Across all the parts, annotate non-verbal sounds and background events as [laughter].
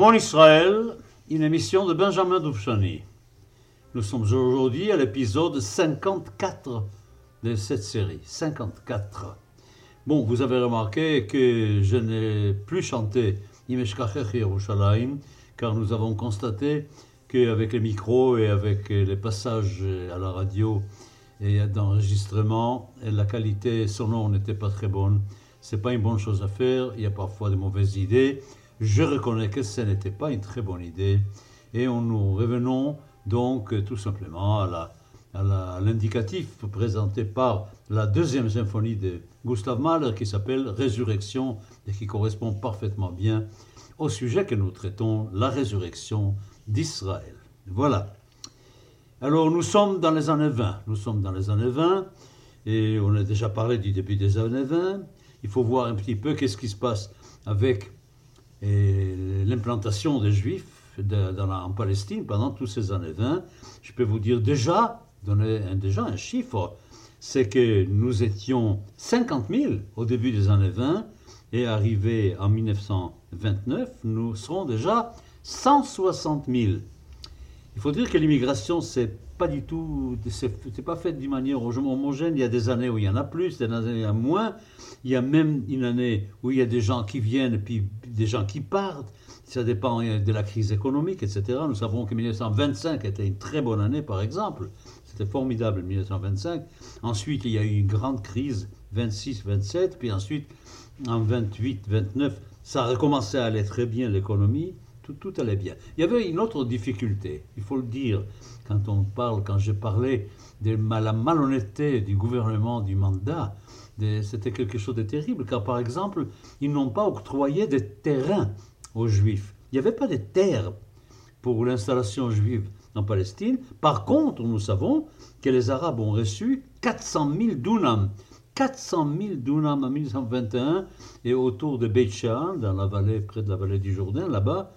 Mon Israël, une émission de Benjamin Doufchani. Nous sommes aujourd'hui à l'épisode 54 de cette série. 54. Bon, vous avez remarqué que je n'ai plus chanté Imeshkachech Yerushalayim, car nous avons constaté qu'avec les micros et avec les passages à la radio et d'enregistrement, la qualité sonore n'était pas très bonne. C'est pas une bonne chose à faire, il y a parfois de mauvaises idées. Je reconnais que ce n'était pas une très bonne idée. Et on nous revenons donc tout simplement à l'indicatif présenté par la deuxième symphonie de Gustav Mahler qui s'appelle Résurrection et qui correspond parfaitement bien au sujet que nous traitons, la résurrection d'Israël. Voilà. Alors nous sommes dans les années 20. Nous sommes dans les années 20 et on a déjà parlé du début des années 20. Il faut voir un petit peu qu'est-ce qui se passe avec l'implantation des Juifs en Palestine pendant toutes ces années 20. Je peux vous dire déjà, donner déjà un chiffre, c'est que nous étions 50 000 au début des années 20 et arrivé en 1929, nous serons déjà 160 000. Il faut dire que l'immigration, c'est pas du tout, c'est pas fait d'une manière homogène. Il y a des années où il y en a plus, des années où il y en a moins. Il y a même une année où il y a des gens qui viennent et puis des gens qui partent. Ça dépend de la crise économique, etc. Nous savons que 1925 était une très bonne année, par exemple. C'était formidable, 1925. Ensuite, il y a eu une grande crise, 26-27. Puis ensuite, en 28-29, ça a recommencé à aller très bien, l'économie. Tout, tout, allait bien. Il y avait une autre difficulté, il faut le dire, quand on parle, quand je parlais de la malhonnêteté du gouvernement du mandat, c'était quelque chose de terrible, car par exemple, ils n'ont pas octroyé de terrain aux Juifs. Il n'y avait pas de terre pour l'installation juive en Palestine. Par contre, nous savons que les Arabes ont reçu 400 000 dunams. 400 000 dunams en 1921 et autour de Beit Shean, dans la vallée, près de la vallée du Jourdain, là-bas.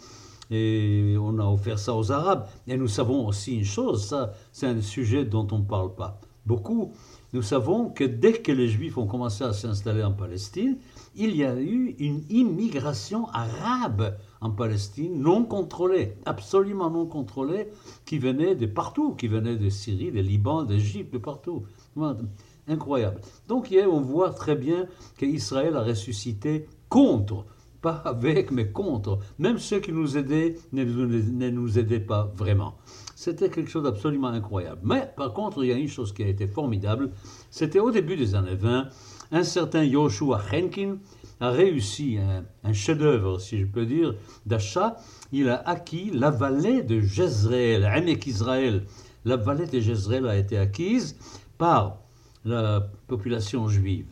Et on a offert ça aux Arabes. Et nous savons aussi une chose, ça, c'est un sujet dont on ne parle pas beaucoup. Nous savons que dès que les Juifs ont commencé à s'installer en Palestine, il y a eu une immigration arabe en Palestine non contrôlée, absolument non contrôlée, qui venait de partout, qui venait de Syrie, de Liban, d'Égypte, de partout. Incroyable. Donc on voit très bien qu'Israël a ressuscité contre, pas avec, mais contre. Même ceux qui nous aidaient ne, ne nous aidaient pas vraiment. C'était quelque chose d'absolument incroyable. Mais par contre, il y a une chose qui a été formidable. C'était au début des années 20, un certain Yoshua Henkin a réussi un, chef-d'œuvre, si je peux dire, d'achat. Il a acquis la vallée de Jezreel, Amek Israël. La vallée de Jezreel a été acquise par la population juive.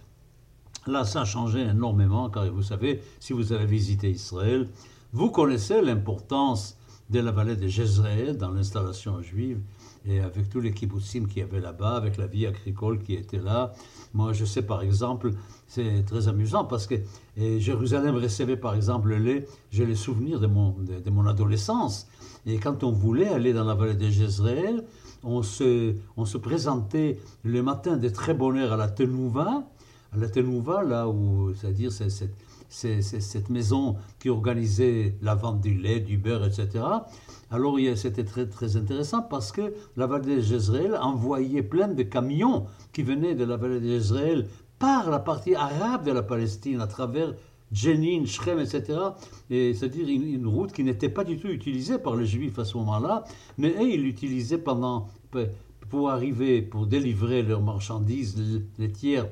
Là, ça a changé énormément, car vous savez, si vous avez visité Israël, vous connaissez l'importance de la vallée de Jezreel dans l'installation juive et avec tous les kibbutzim qui y avait là-bas, avec la vie agricole qui était là. Moi, je sais par exemple, c'est très amusant parce que Jérusalem recevait par exemple le lait, j'ai les souvenirs de mon, de, mon adolescence. Et quand on voulait aller dans la vallée de Jezreel, on se, on se présentait le matin de très bonne heure à la Tenouva, à la Tenouva, là où, c'est-à-dire, c'est cette c'est cette maison qui organisait la vente du lait, du beurre, etc. Alors c'était très, très intéressant parce que la vallée de envoyait plein de camions qui venaient de la vallée de par la partie arabe de la Palestine, à travers Jenin, Shrem, etc. c'est-à-dire une, route qui n'était pas du tout utilisée par les Juifs à ce moment-là, mais ils l'utilisaient pendant pour arriver, pour délivrer leurs marchandises laitières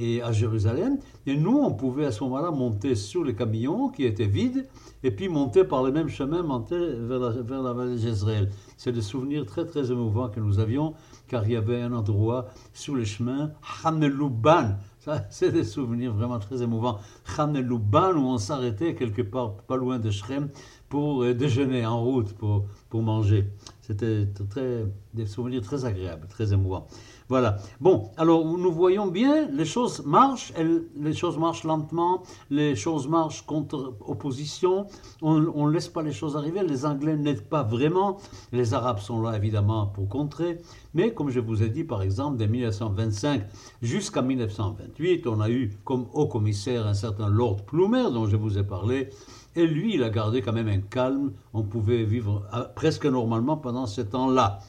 et à Jérusalem. Et nous, on pouvait à ce moment-là monter sur les camions qui étaient vides et puis monter par le même chemin, monter vers la, vers la vallée d'Israël. C'est des souvenirs très très émouvants que nous avions car il y avait un endroit sur le chemin, Hanelouban. Ça, [laughs] c'est des souvenirs vraiment très émouvants. Hanelouban, où on s'arrêtait quelque part pas loin de Shrem pour euh, déjeuner en route, pour, pour manger. C'était très, des souvenirs très agréables, très émouvants. Voilà. Bon, alors nous voyons bien, les choses marchent, les choses marchent lentement, les choses marchent contre opposition, on ne laisse pas les choses arriver, les Anglais n'aident pas vraiment, les Arabes sont là évidemment pour contrer, mais comme je vous ai dit par exemple, dès 1925 jusqu'à 1928, on a eu comme haut commissaire un certain Lord Plumer dont je vous ai parlé, Et lui, il a gardé quand même un calme. On pouvait vivre euh, presque normalement pendant ce temps-là.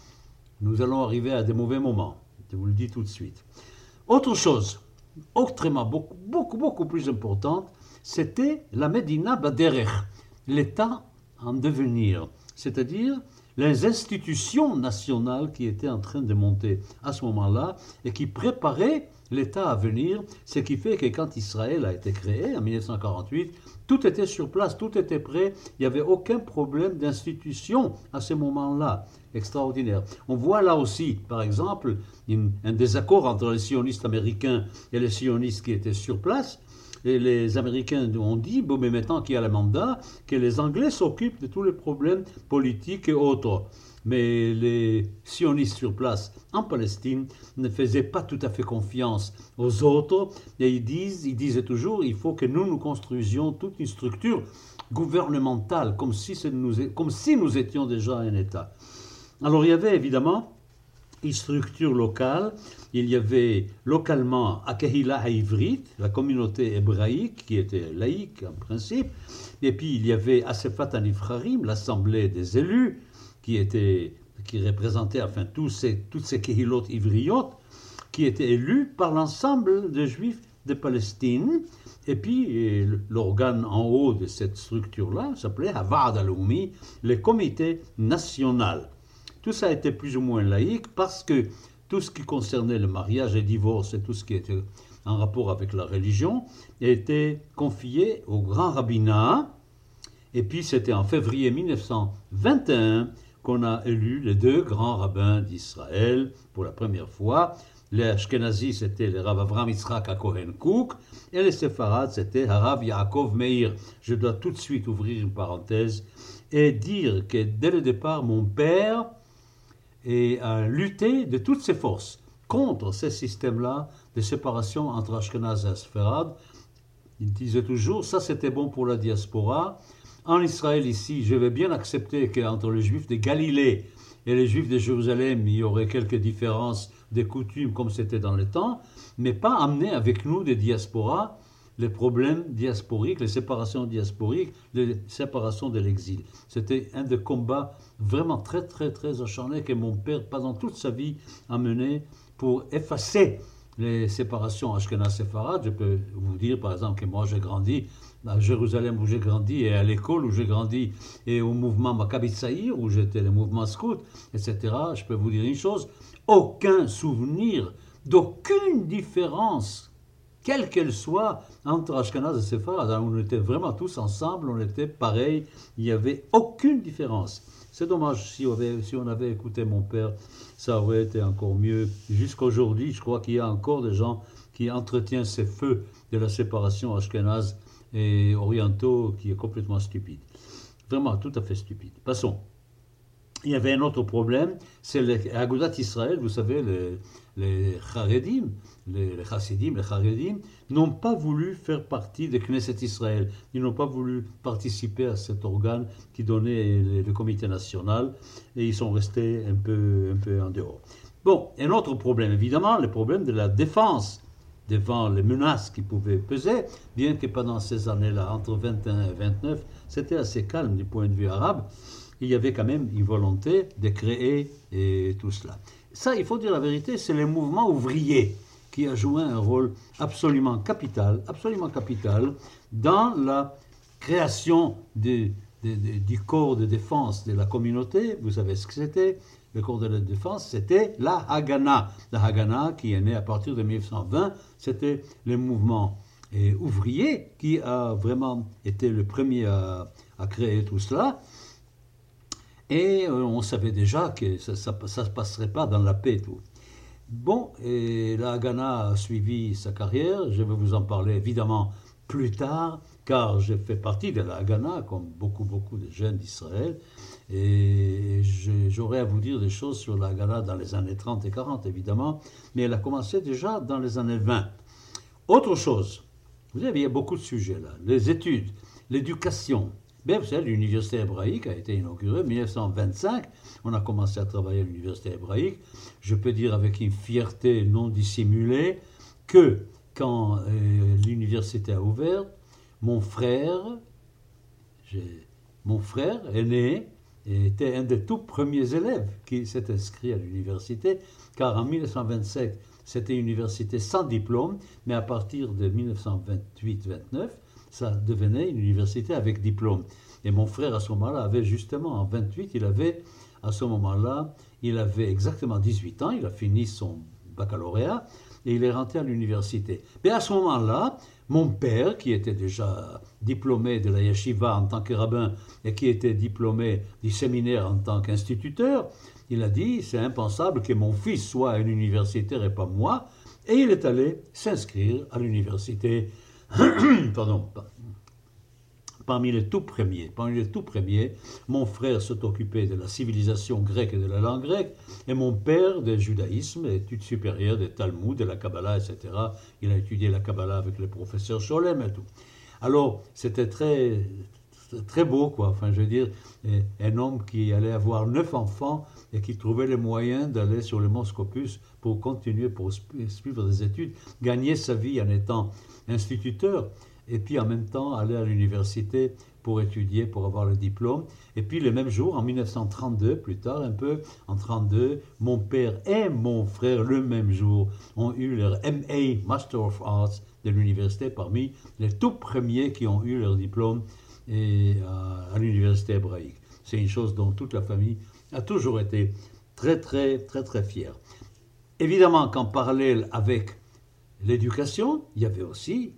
Nous allons arriver à des mauvais moments. Je vous le dis tout de suite. Autre chose, autrement beaucoup, beaucoup, beaucoup plus importante, c'était la Medina Baderech, l'État en devenir, c'est-à-dire les institutions nationales qui étaient en train de monter à ce moment-là et qui préparaient l'État à venir, ce qui fait que quand Israël a été créé en 1948, tout était sur place, tout était prêt, il n'y avait aucun problème d'institution à ce moment-là. Extraordinaire. On voit là aussi, par exemple, un désaccord entre les sionistes américains et les sionistes qui étaient sur place. Et les Américains ont dit, bon, mais maintenant qu'il y a le mandat, que les Anglais s'occupent de tous les problèmes politiques et autres. Mais les sionistes sur place en Palestine ne faisaient pas tout à fait confiance aux autres et ils disent, ils disaient toujours, il faut que nous nous construisions toute une structure gouvernementale, comme si, nous, étions déjà un État. Alors il y avait évidemment une structure locale. Il y avait localement Akehila Haïvrit, la communauté hébraïque qui était laïque en principe. Et puis il y avait Asefat Anifrarim, l'assemblée des élus, qui, était, qui représentait enfin tous ces, toutes ces Kehilot ivriotes, qui étaient élus par l'ensemble des juifs de Palestine. Et puis l'organe en haut de cette structure-là s'appelait Havad Aloumi, le comité national. Tout ça était plus ou moins laïque parce que tout ce qui concernait le mariage et le divorce et tout ce qui était en rapport avec la religion était confié au grand rabbinat. Et puis c'était en février 1921 qu'on a élu les deux grands rabbins d'Israël pour la première fois. Les Ashkenazis, c'était le Rav Avram Yitzhak Kohen Kouk, et les Séfarades, c'était Harav Yaakov Meir. Je dois tout de suite ouvrir une parenthèse et dire que dès le départ, mon père a lutté de toutes ses forces contre ce système-là de séparation entre Ashkenaz et Asferad. Il disait toujours, ça c'était bon pour la diaspora. En Israël ici, je vais bien accepter qu'entre les juifs de Galilée et les juifs de Jérusalem, il y aurait quelques différences de coutumes comme c'était dans le temps, mais pas amener avec nous des diasporas les problèmes diasporiques, les séparations diasporiques, les séparations de l'exil. C'était un des combats vraiment très, très, très acharnés que mon père, pendant toute sa vie, a mené pour effacer les séparations Ashkenaz-Séfarad. Je peux vous dire, par exemple, que moi, j'ai grandi à Jérusalem où j'ai grandi et à l'école où j'ai grandi et au mouvement Maccabi où j'étais le mouvement scout, etc. Je peux vous dire une chose, aucun souvenir d'aucune différence quelle qu'elle soit, entre Ashkenaz et Sepharad. On était vraiment tous ensemble, on était pareils, il n'y avait aucune différence. C'est dommage, si on, avait, si on avait écouté mon père, ça aurait été encore mieux. Jusqu'à aujourd'hui, je crois qu'il y a encore des gens qui entretiennent ces feux de la séparation Ashkenaz et orientaux qui est complètement stupide. Vraiment tout à fait stupide. Passons. Il y avait un autre problème, c'est l'Agudat Israël, vous savez, les, les Haredim, les, les Hasidim, les Haredim, n'ont pas voulu faire partie de Knesset Israël. Ils n'ont pas voulu participer à cet organe qui donnait le, comité national et ils sont restés un peu, un peu en dehors. Bon, un autre problème, évidemment, le problème de la défense devant les menaces qui pouvaient peser, bien que pendant ces années-là, entre 21 et 29, c'était assez calme du point de vue arabe, il y avait quand même une volonté de créer tout cela. Ça, il faut dire la vérité, c'est le mouvement ouvrier qui a joué un rôle absolument capital, absolument capital dans la création du corps de défense de la communauté. Vous savez ce que c'était? Le corps de la défense, c'était la Haganah. La Haganah, qui est née à partir de 1920, c'était le mouvement ouvrier qui a vraiment été le premier à, créer tout cela. Et euh, on savait déjà que ça ne se passerait pas dans la paix. Tout. Bon, et la Haganah a suivi sa carrière. Je vais vous en parler évidemment plus tard, car j'ai fait partie de la Haganah, comme beaucoup, beaucoup de jeunes d'Israël. Et j'aurais à vous dire des choses sur la Haganah dans les années 30 et 40, évidemment, mais elle a commencé déjà dans les années 20. Autre chose, vous avez il y a beaucoup de sujets là. Les études, l'éducation, Bien, vous savez, l'université hébraïque a été inaugurée en 1925. On a commencé à travailler à l'université hébraïque. Je peux dire avec une fierté non dissimulée que quand euh, l'université a ouvert, mon frère mon frère aîné était un des tout premiers élèves qui s'est inscrit à l'université, car en 1927, c'était une université sans diplôme, mais à partir de 1928-29, ça devenait une université avec diplôme. Et mon frère, à ce moment-là, avait justement, en 28, il avait, à ce moment-là, il avait exactement 18 ans, il a fini son baccalauréat, et il est rentré à l'université. Mais à ce moment-là, mon père, qui était déjà diplômé de la yeshiva en tant que rabbin et qui était diplômé du séminaire en tant qu'instituteur, il a dit c'est impensable que mon fils soit un universitaire et pas moi. Et il est allé s'inscrire à l'université. [coughs] Pardon, parmi les tout premiers. Parmi les tout premiers, mon frère s'est occupé de la civilisation grecque et de la langue grecque, et mon père du judaïsme, études supérieures, des Talmud, de la Kabbalah, etc. Il a étudié la Kabbalah avec le professeur Scholem et tout. Alors, c'était très, très beau, quoi. Enfin, je veux dire, un homme qui allait avoir neuf enfants et qui trouvait les moyens d'aller sur le Mont Scopus pour continuer, pour suivre des études, gagner sa vie en étant instituteur et puis en même temps aller à l'université pour étudier, pour avoir le diplôme. Et puis le même jour, en 1932, plus tard un peu, en 32, mon père et mon frère le même jour ont eu leur MA, Master of Arts, de l'université, parmi les tout premiers qui ont eu leur diplôme et, à, à l'université hébraïque. C'est une chose dont toute la famille a toujours été très, très, très, très fière. Évidemment qu'en parallèle avec l'éducation, il y avait aussi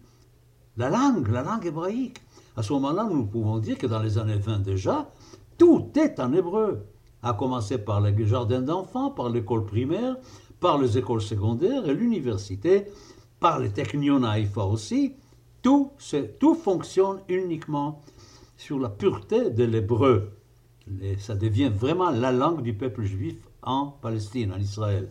la langue, la langue hébraïque. À ce moment-là, nous pouvons dire que dans les années 20 déjà, tout est en hébreu, à commencer par les jardins d'enfants, par l'école primaire, par les écoles secondaires et l'université, par les technions à aussi. Tout, tout fonctionne uniquement sur la pureté de l'hébreu. Ça devient vraiment la langue du peuple juif en Palestine, en Israël.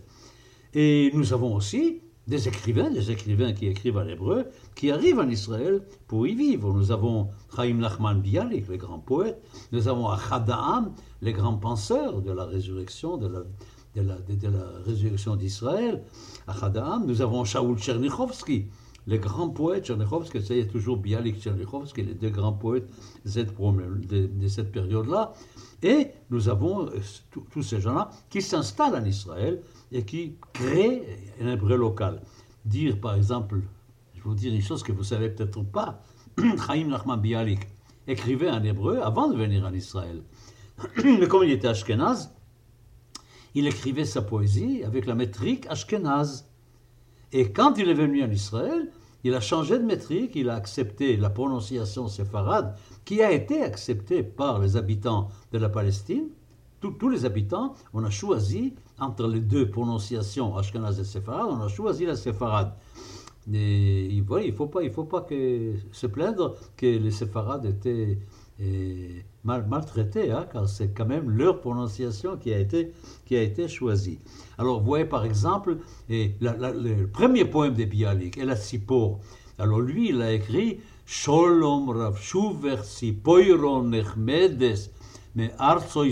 Et nous avons aussi des écrivains, des écrivains qui écrivent en hébreu, qui arrivent en Israël pour y vivre. Nous avons Chaim Nachman Bialik, le grand poète, nous avons Achadaam, les grands penseurs de la résurrection, de la, résurrection d'Israël. Achadaam, nous avons Shaul Tchernichovski, les grands poètes, Tchernichovski, c'est toujours Bialik Tchernichovski, les deux grands poètes de cette, de cette période-là. Et nous avons euh, tous ces gens-là qui s'installent en Israël et qui créent un hébreu local. Dire par exemple, je vais vous dire une chose que vous savez peut-être pas, [clears throat] Chaim Nachman Bialik écrivait en hébreu avant de venir en Israël. [clears throat] Mais comme il était ashkenaz, il écrivait sa poésie avec la métrique ashkenaz. Et quand il est venu en Israël, il a changé de métrique, il a accepté la prononciation séfarade, qui a été acceptée par les habitants de la Palestine. Tous les habitants, on a choisi entre les deux prononciations, Ashkenaz et séfarade, on a choisi la séfarade. Et il ne faut pas, il faut pas se plaindre que les séfarades étaient mal, maltraités, hein, car c'est quand même leur prononciation qui a été, choisie. Alors, vous voyez par exemple, le premier poème de Bialik, El Sipor. Alors, lui, il a écrit Sholom Rav Shuver Sipoiron Nechmedes, mais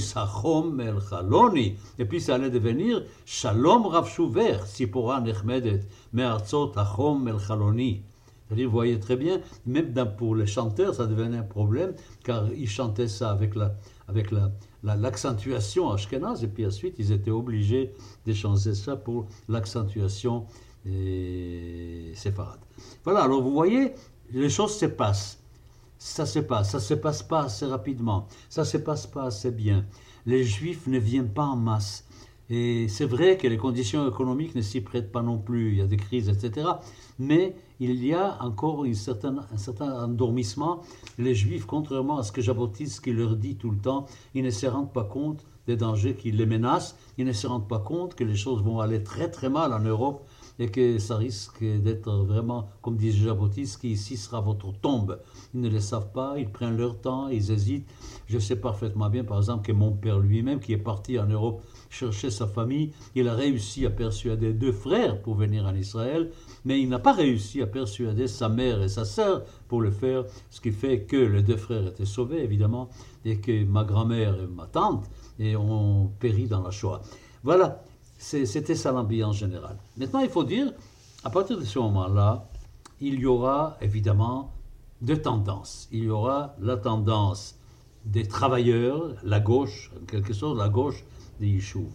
Sachom El Chaloni. Et puis, ça allait devenir Shalom Rav Shuver Siporan Nechmedet, mais Arzot Achom El Chaloni. Vous voyez très bien, même pour les chanteurs, ça devenait un problème, car ils chantaient ça avec la, avec la, l'accentuation ashkenaz, et puis ensuite ils étaient obligés de changer ça pour l'accentuation séfarade. Voilà, alors vous voyez, les choses se passent. Ça se passe, ça se passe pas assez rapidement, ça se passe pas assez bien. Les juifs ne viennent pas en masse. Et c'est vrai que les conditions économiques ne s'y prêtent pas non plus, il y a des crises, etc. Mais il y a encore une certaine, un certain endormissement. Les Juifs, contrairement à ce que qui leur dit tout le temps, ils ne se rendent pas compte des dangers qui les menacent, ils ne se rendent pas compte que les choses vont aller très très mal en Europe et que ça risque d'être vraiment, comme disait Jabotinsky, ici sera votre tombe. Ils ne le savent pas, ils prennent leur temps, ils hésitent. Je sais parfaitement bien, par exemple, que mon père lui-même, qui est parti en Europe chercher sa famille, il a réussi à persuader deux frères pour venir en Israël, mais il n'a pas réussi à persuader sa mère et sa sœur pour le faire, ce qui fait que les deux frères étaient sauvés, évidemment, et que ma grand-mère et ma tante ont péri dans la Shoah. Voilà, c'était ça l'ambiance générale. Maintenant, il faut dire, à partir de ce moment-là, il y aura évidemment deux tendances. Il y aura la tendance des travailleurs, la gauche, quelque sorte la gauche des Yishuv.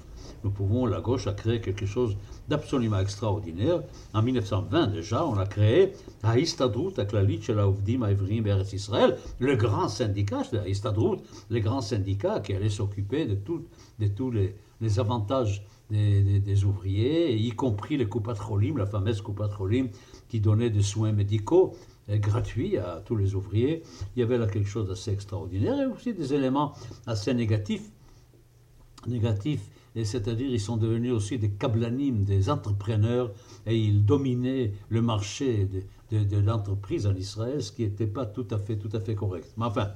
Nous pouvons, la gauche a créé quelque chose d'absolument extraordinaire. En 1920 déjà, on a créé Haïstadrout Aklalit Shelauvdim Aivrim Eretz Israël, le grand syndicat, Haïstadrout, le grand syndicat qui allait s'occuper de, tout, de tous les avantages des, ouvriers, y compris les Kupatrolim, la fameuse Kupatrolim qui donnait des soins médicaux euh, gratuits à tous les ouvriers. Il y avait là quelque chose d'assez extraordinaire et aussi des éléments assez négatifs. Négatifs, c'est-à-dire ils sont devenus aussi des kablanim, des entrepreneurs, et ils dominaient le marché de, de, l'entreprise en Israël, ce qui n'était pas tout à fait, tout à fait correct. Mais enfin,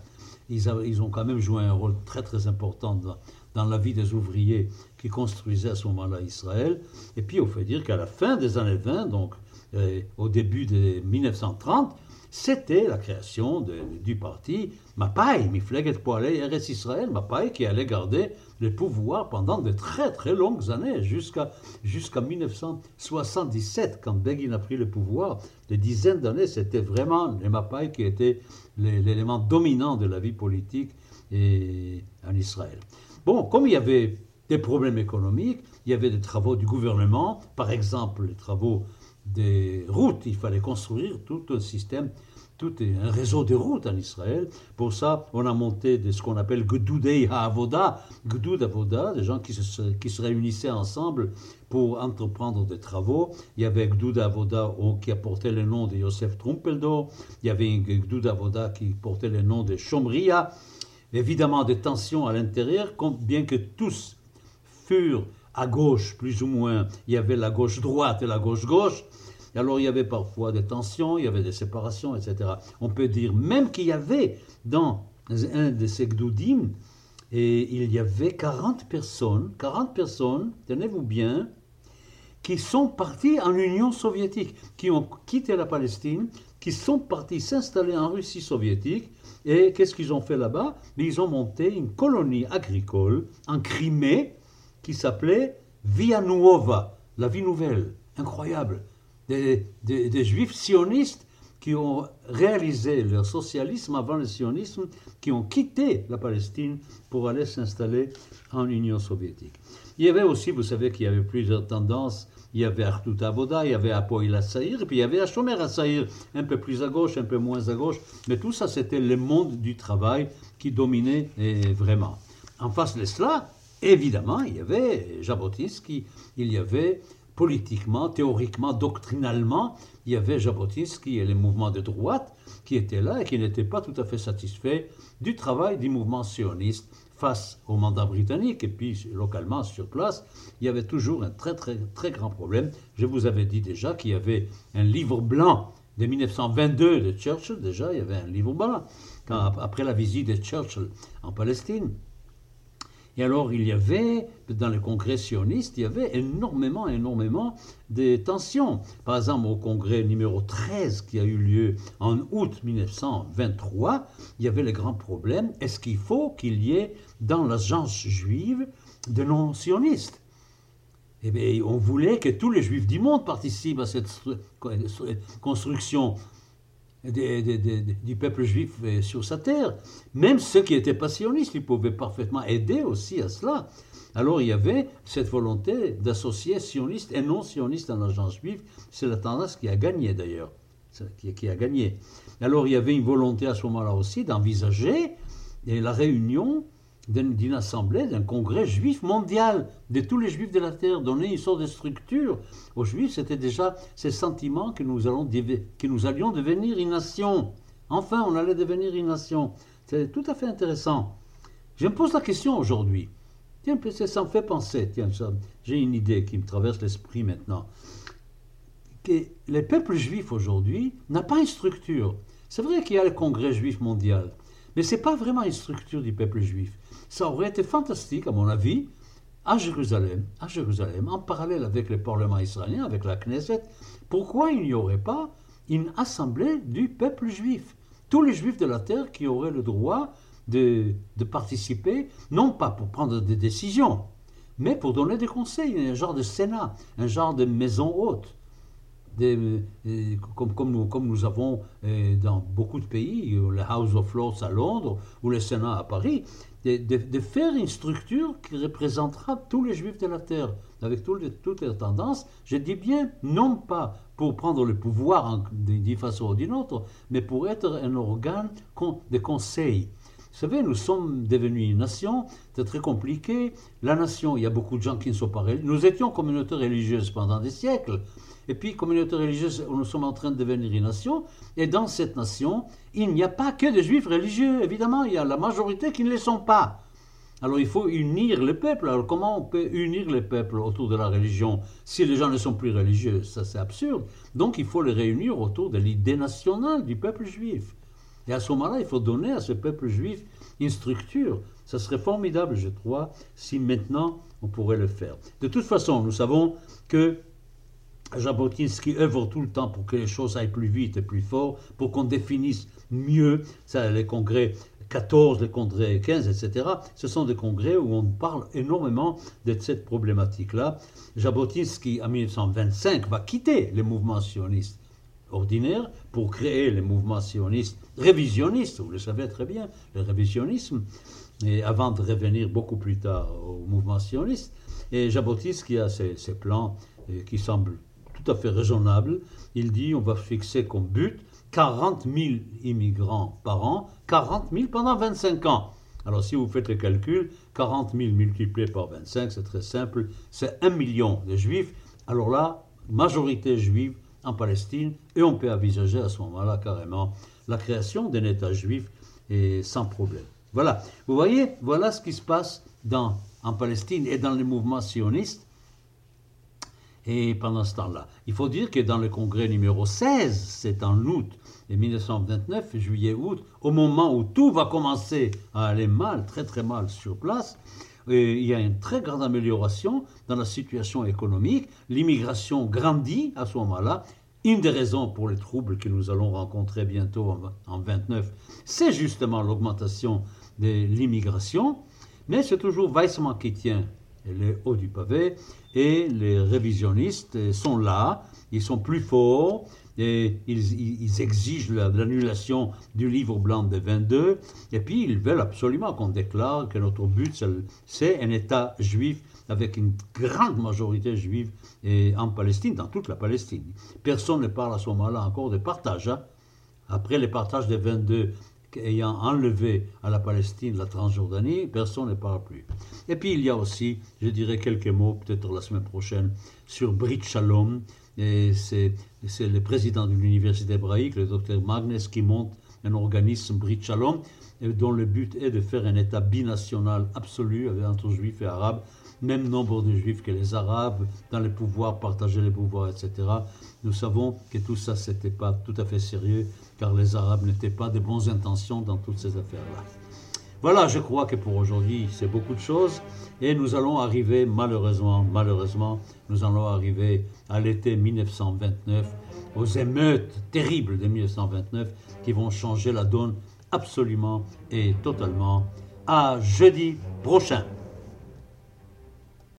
ils, ils, ont quand même joué un rôle très très important dans, dans la vie des ouvriers qui construisaient à ce moment-là Israël. Et puis, on fait dire qu'à la fin des années 20, donc euh, au début de 1930, c'était la création du parti Mapai, Mifleget Poalei Eretz Israël, Mapai qui allait garder le pouvoir pendant de très très longues années, jusqu'à jusqu'à 1977, quand Begin a pris le pouvoir. Des dizaines d'années, c'était vraiment les Mapai qui étaient l'élément dominant de la vie politique en Israël. Bon, comme il y avait des problèmes économiques, il y avait des travaux du gouvernement, par exemple les travaux des routes, il fallait construire tout un système, tout un réseau de routes en Israël. Pour ça, on a monté ce qu'on appelle Gdoudei HaAvoda, Gdoud Avoda, des gens qui se, qui se réunissaient ensemble pour entreprendre des travaux. Il y avait Gdoud Avoda qui portait le nom de Yosef Trumpeldo, il y avait Gdoud Avoda qui portait le nom de Shomria, évidemment des tensions à l'intérieur, bien que tous furent à gauche, plus ou moins, il y avait la gauche droite et la gauche gauche. Alors il y avait parfois des tensions, il y avait des séparations, etc. On peut dire même qu'il y avait dans un de ces gdoudim, et il y avait 40 personnes, 40 personnes, tenez-vous bien, qui sont partis en Union soviétique, qui ont quitté la Palestine, qui sont partis s'installer en Russie soviétique, et qu'est-ce qu'ils ont fait là-bas? Ils ont monté une colonie agricole en Crimée qui s'appelait Via Nuova, la vie nouvelle. Incroyable. Des, des, juifs sionistes qui ont réalisé leur socialisme avant le sionisme, qui ont quitté la Palestine pour aller s'installer en Union soviétique. Il y avait aussi, vous savez qu'il y avait plusieurs tendances. Il y avait Artout Avoda, il y avait Apoïla Saïr, et puis il y avait Ashomer Saïr, un peu plus à gauche, un peu moins à gauche. Mais tout ça, c'était le monde du travail qui dominait vraiment. En face de cela, évidemment, il y avait Jabotinsky, il y avait politiquement, théoriquement, doctrinalement, il y avait Jabotinsky et les mouvements de droite qui étaient là et qui n'étaient pas tout à fait satisfaits du travail du mouvement sioniste face au mandat britannique et puis localement sur place, il y avait toujours un très très très grand problème. Je vous avais dit déjà qu'il y avait un livre blanc de 1922 de Churchill, déjà il y avait un livre blanc, après la visite de Churchill en Palestine. Et alors, il y avait, dans le congrès sioniste, il y avait énormément, énormément de tensions. Par exemple, au congrès numéro 13 qui a eu lieu en août 1923, il y avait le grand problème, est-ce qu'il faut qu'il y ait dans l'agence juive des non-sionistes eh bien, on voulait que tous les juifs du monde participent à cette construction du peuple juif sur sa terre. Même ceux qui étaient passionnistes, ils pouvaient parfaitement aider aussi à cela. Alors il y avait cette volonté d'associer sionistes et non sionistes dans l'agence juive. C'est la tendance qui a gagné d'ailleurs. Qui, qui a gagné. Alors il y avait une volonté à ce moment-là aussi d'envisager la réunion d'une assemblée, d'un congrès juif mondial de tous les juifs de la terre, donner une sorte de structure aux juifs, c'était déjà ce sentiment que nous, allons, nous allions devenir une nation. Enfin, on allait devenir une nation. C'est tout à fait intéressant. Je me pose la question aujourd'hui. Tiens, ça me fait penser. Tiens, j'ai une idée qui me traverse l'esprit maintenant. Que les peuples juifs aujourd'hui n'ont pas une structure. C'est vrai qu'il y a le congrès juif mondial, mais ce n'est pas vraiment une structure du peuple juif. Ça aurait été fantastique, à mon avis, à Jérusalem, à Jérusalem, en parallèle avec le Parlement israélien, avec la Knesset, pourquoi il n'y aurait pas une assemblée du peuple juif? Tous les juifs de la terre qui auraient le droit de, de participer, non pas pour prendre des décisions, mais pour donner des conseils, un genre de Sénat, un genre de maison haute. Des, comme, nous, avons dans beaucoup de pays, le House of Lords à Londres ou le Sénat à Paris, de, faire une structure qui représentera tous les juifs de la terre, avec toutes les tendances. Je dis bien, non pas pour prendre le pouvoir d'une façon ou d'une autre, mais pour être un organe de conseil. Vous savez, nous sommes devenus une nation, c'est très compliqué. La nation, il y a beaucoup de gens qui ne sont pas religieux. Nous étions communauté religieuse pendant des siècles. Et puis, communauté religieuse, nous sommes en train de devenir une nation. Et dans cette nation, il n'y a pas que des juifs religieux. Évidemment, il y a la majorité qui ne les sont pas. Alors il faut unir les peuples. Alors comment on peut unir les peuples autour de la religion si les gens ne sont plus religieux? Ça c'est absurde. Donc il faut les réunir autour de l'idée nationale du peuple juif. Et à ce moment-là, il faut donner à ce peuple juif une structure. Ça serait formidable, je crois, si maintenant on pourrait le faire. De toute façon, nous savons que Jabotinsky œuvre tout le temps pour que les choses aillent plus vite et plus fort, pour qu'on définisse mieux les congrès 14, les congrès 15, etc. Ce sont des congrès où on parle énormément de cette problématique-là. Jabotinsky, en 1925, va quitter les mouvements sionistes ordinaires pour créer les mouvements sionistes révisionnistes, vous le savez très bien, le révisionnisme, avant de revenir beaucoup plus tard au mouvement sioniste. Et Jabotinsky a ses, ses plans euh, qui semblent tout à fait raisonnable. Il dit on va fixer comme but 40 000 immigrants par an, 40 000 pendant 25 ans. Alors si vous faites le calcul, 40 000 multiplié par 25, c'est très simple, c'est 1 million de juifs. Alors là, majorité juive en Palestine, et on peut envisager à ce moment-là carrément la création d'un État juif et sans problème. Voilà, vous voyez, voilà ce qui se passe dans, en Palestine et dans les mouvements sionistes. Et pendant ce temps-là, il faut dire que dans le congrès numéro 16, c'est en août 1929, juillet-août, au moment où tout va commencer à aller mal, très très mal sur place, il y a une très grande amélioration dans la situation économique. L'immigration grandit à ce moment-là. Une des raisons pour les troubles que nous allons rencontrer bientôt en 1929, c'est justement l'augmentation de l'immigration. Mais c'est toujours Weissman qui tient les hauts du pavé et les révisionnistes sont là, ils sont plus forts, et ils, exigent l'annulation du livre blanc de 22, et puis ils veulent absolument qu'on déclare que notre but, c'est un État juif avec une grande majorité juive et en Palestine, dans toute la Palestine. Personne ne parle à ce moment-là encore de partage. Hein. Après les partages de 22 ayant enlevé à la Palestine la Transjordanie, personne ne parle plus. Et puis il y a aussi, je dirais quelques mots, peut-être la semaine prochaine, sur Brit Shalom. Et c'est, le président de l'université hébraïque, le docteur Magnes, qui monte un organisme Brit Shalom, dont le but est de faire un État binational absolu entre juifs et arabes, même nombre de juifs que les arabes, dans les pouvoirs, partager les pouvoirs, etc. Nous savons que tout ça, n'était pas tout à fait sérieux car les Arabes n'étaient pas de bonnes intentions dans toutes ces affaires-là. Voilà, je crois que pour aujourd'hui, c'est beaucoup de choses. Et nous allons arriver, malheureusement, malheureusement, nous allons arriver à l'été 1929, aux émeutes terribles de 1929 qui vont changer la donne absolument et totalement. À jeudi prochain.